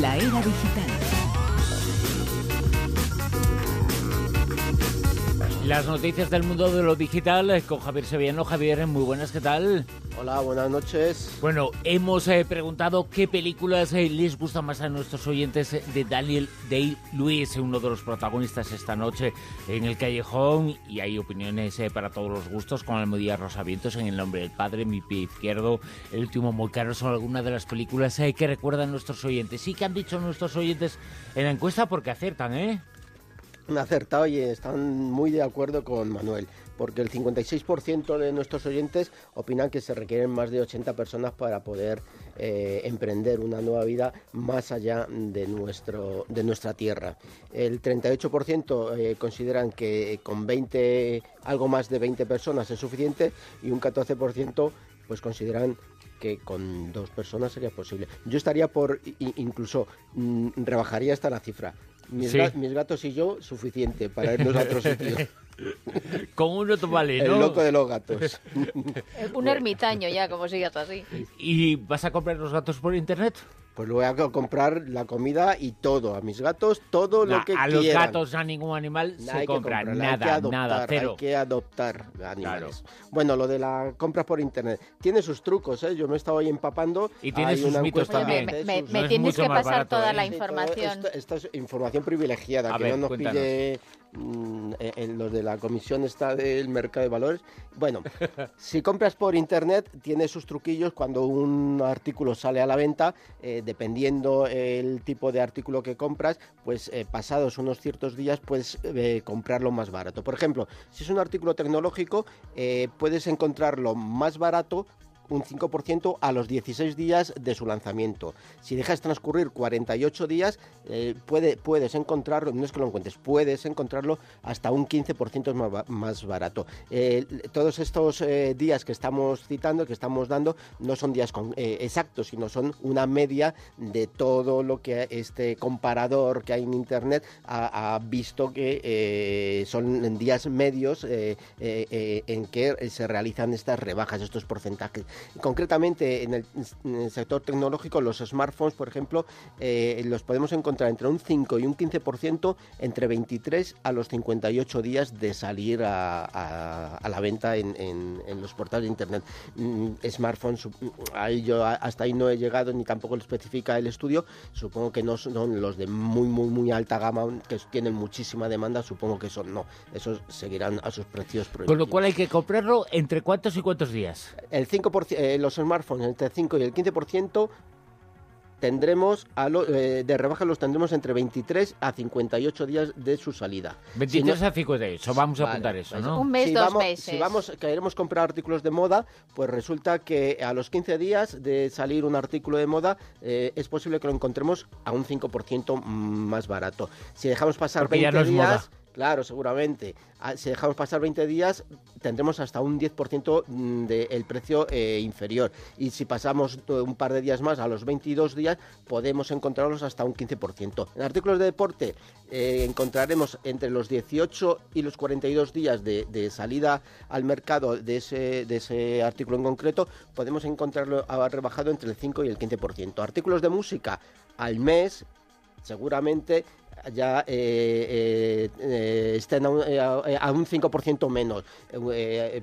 La era digital. Las noticias del mundo de lo digital eh, con Javier Sevillano. Javier, muy buenas, ¿qué tal? Hola, buenas noches. Bueno, hemos eh, preguntado qué películas eh, les gustan más a nuestros oyentes de Daniel Day-Lewis, uno de los protagonistas esta noche en el callejón. Y hay opiniones para todos los gustos, con Almodía Rosavientos en El nombre del padre, Mi pie izquierdo, El último Molcaro, son algunas de las películas que recuerdan nuestros oyentes. Sí que han dicho nuestros oyentes en la encuesta porque aciertan, ¿eh? Han acertado y están muy de acuerdo con Manuel, porque el 56% de nuestros oyentes opinan que se requieren más de 80 personas para poder eh, emprender una nueva vida más allá de, nuestro, de nuestra tierra. El 38% eh, consideran que con 20, algo más de 20 personas es suficiente y un 14% pues consideran que con dos personas sería posible. Yo estaría por, incluso mm, rebajaría hasta la cifra. Mis, gatos y yo, suficiente para irnos a otro sitio. Con uno te vale, ¿no? El loco de los gatos. Un ermitaño ya, como sigas así. ¿Y vas a comprar los gatos por internet? Pues lo voy a comprar la comida y todo, a mis gatos, todo lo que quieran. A los gatos, a ningún animal se compra nada, nada, cero. Hay que adoptar animales. Bueno, lo de la compra por internet tiene sus trucos, ¿eh? Yo me he estado ahí empapando. Y tiene sus mitos también. Me, tienes que pasar toda la información. esta, es información privilegiada, que no nos pille Mm, eh, en los de la comisión está del mercado de valores. Bueno, si compras por internet, tiene sus truquillos cuando un artículo sale a la venta, eh, dependiendo el tipo de artículo que compras, pues eh, pasados unos ciertos días puedes comprarlo más barato. Por ejemplo, si es un artículo tecnológico, puedes encontrarlo más barato un 5% a los 16 días de su lanzamiento. Si dejas transcurrir 48 días, eh, puede, puedes encontrarlo, no es que lo encuentres, puedes encontrarlo hasta un 15% más, más barato. Eh, todos estos eh, días que estamos citando, que estamos dando, no son días exactos, sino son una media de todo lo que este comparador que hay en Internet ha, visto que son días medios en que se realizan estas rebajas, estos porcentajes. Concretamente, en el, sector tecnológico, los smartphones, por ejemplo, eh, los podemos encontrar entre un 5 y un 15% entre 23 a los 58 días de salir a, la venta en, los portales de Internet. Mm, smartphones, ahí yo hasta ahí no he llegado ni tampoco lo especifica el estudio. Supongo que no son los de muy, muy, muy alta gama, que tienen muchísima demanda. Supongo que son no. Esos seguirán a sus precios. Con lo cual hay que comprarlo entre cuántos y cuántos días. El 5%, eh, los smartphones entre el 5 y el 15% tendremos a eh, de rebaja los tendremos entre 23 a 58 días de su salida. 23 a 58, vamos a apuntar eso, ¿no? Un mes, si dos vamos, meses. Si vamos, queremos comprar artículos de moda, pues resulta que a los 15 días de salir un artículo de moda eh, es posible que lo encontremos a un 5% más barato. Si dejamos pasar 20 días... Claro, seguramente. Ah, si dejamos pasar 20 días, tendremos hasta un 10% mm, del precio eh, inferior. Y si pasamos un par de días más, a los 22 días, podemos encontrarlos hasta un 15%. En artículos de deporte, eh, encontraremos entre los 18 y los 42 días de, salida al mercado de ese, de ese artículo en concreto, podemos encontrarlo rebajado entre el 5 y el 15%. Artículos de música, al mes, seguramente ya eh, eh, eh estén a un, 5% eh, menos.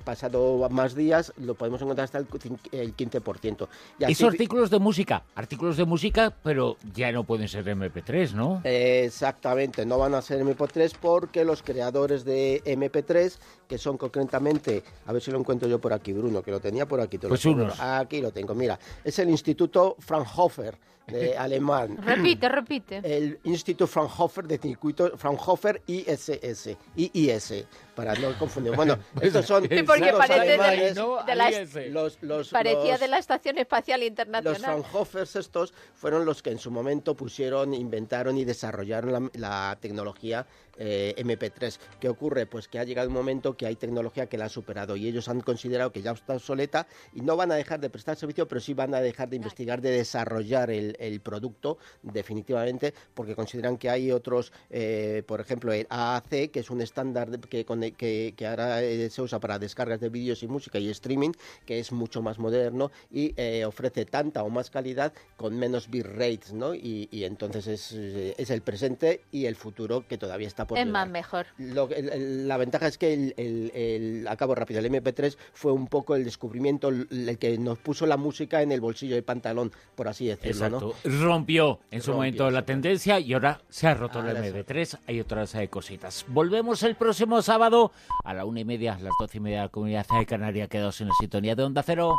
pasado más días lo podemos encontrar hasta el, 15%. Esos artículos de música, artículos de música, pero ya no pueden ser MP3, ¿no? exactamente, no van a ser MP3 porque los creadores de MP3, que son concretamente, a ver si lo encuentro yo por aquí, Bruno, que lo tenía por aquí. pues unos. Aquí lo tengo, mira, es el Instituto Fraunhofer de alemán. repite, repite. El Instituto Fraunhofer de circuito Fraunhofer ISS, IIS, para no confundir. Bueno, estos son sí, porque parece de, de la, los, los, parecía de la Estación Espacial Internacional. Los Fraunhofers estos fueron los que en su momento pusieron, inventaron y desarrollaron la, tecnología eh, MP3. ¿Qué ocurre? Pues que ha llegado un momento que hay tecnología que la ha superado y ellos han considerado que ya está obsoleta y no van a dejar de prestar servicio, pero sí van a dejar de investigar, de desarrollar el, el producto definitivamente porque consideran que hay otros, eh, por ejemplo, el AAC, que es un estándar que con que, que, ahora eh, se usa para descargas de vídeos y música y streaming, que es mucho más moderno y eh, ofrece tanta o más calidad con menos bitrates, ¿no? Y, y entonces es, es, el presente y el futuro que todavía está por Es más mejor. la ventaja es que el, el, el, acabo rápido, el MP3 fue un poco el descubrimiento, el, que nos puso la música en el bolsillo del pantalón, por así decirlo, Exacto. Rompió en su momento la tendencia y ahora se ha roto el MP3. Hay otras cositas. Volvemos el próximo sábado a la una y media, las doce y media de la comunidad de Canaria. Quedaos en la sintonía de Onda Cero.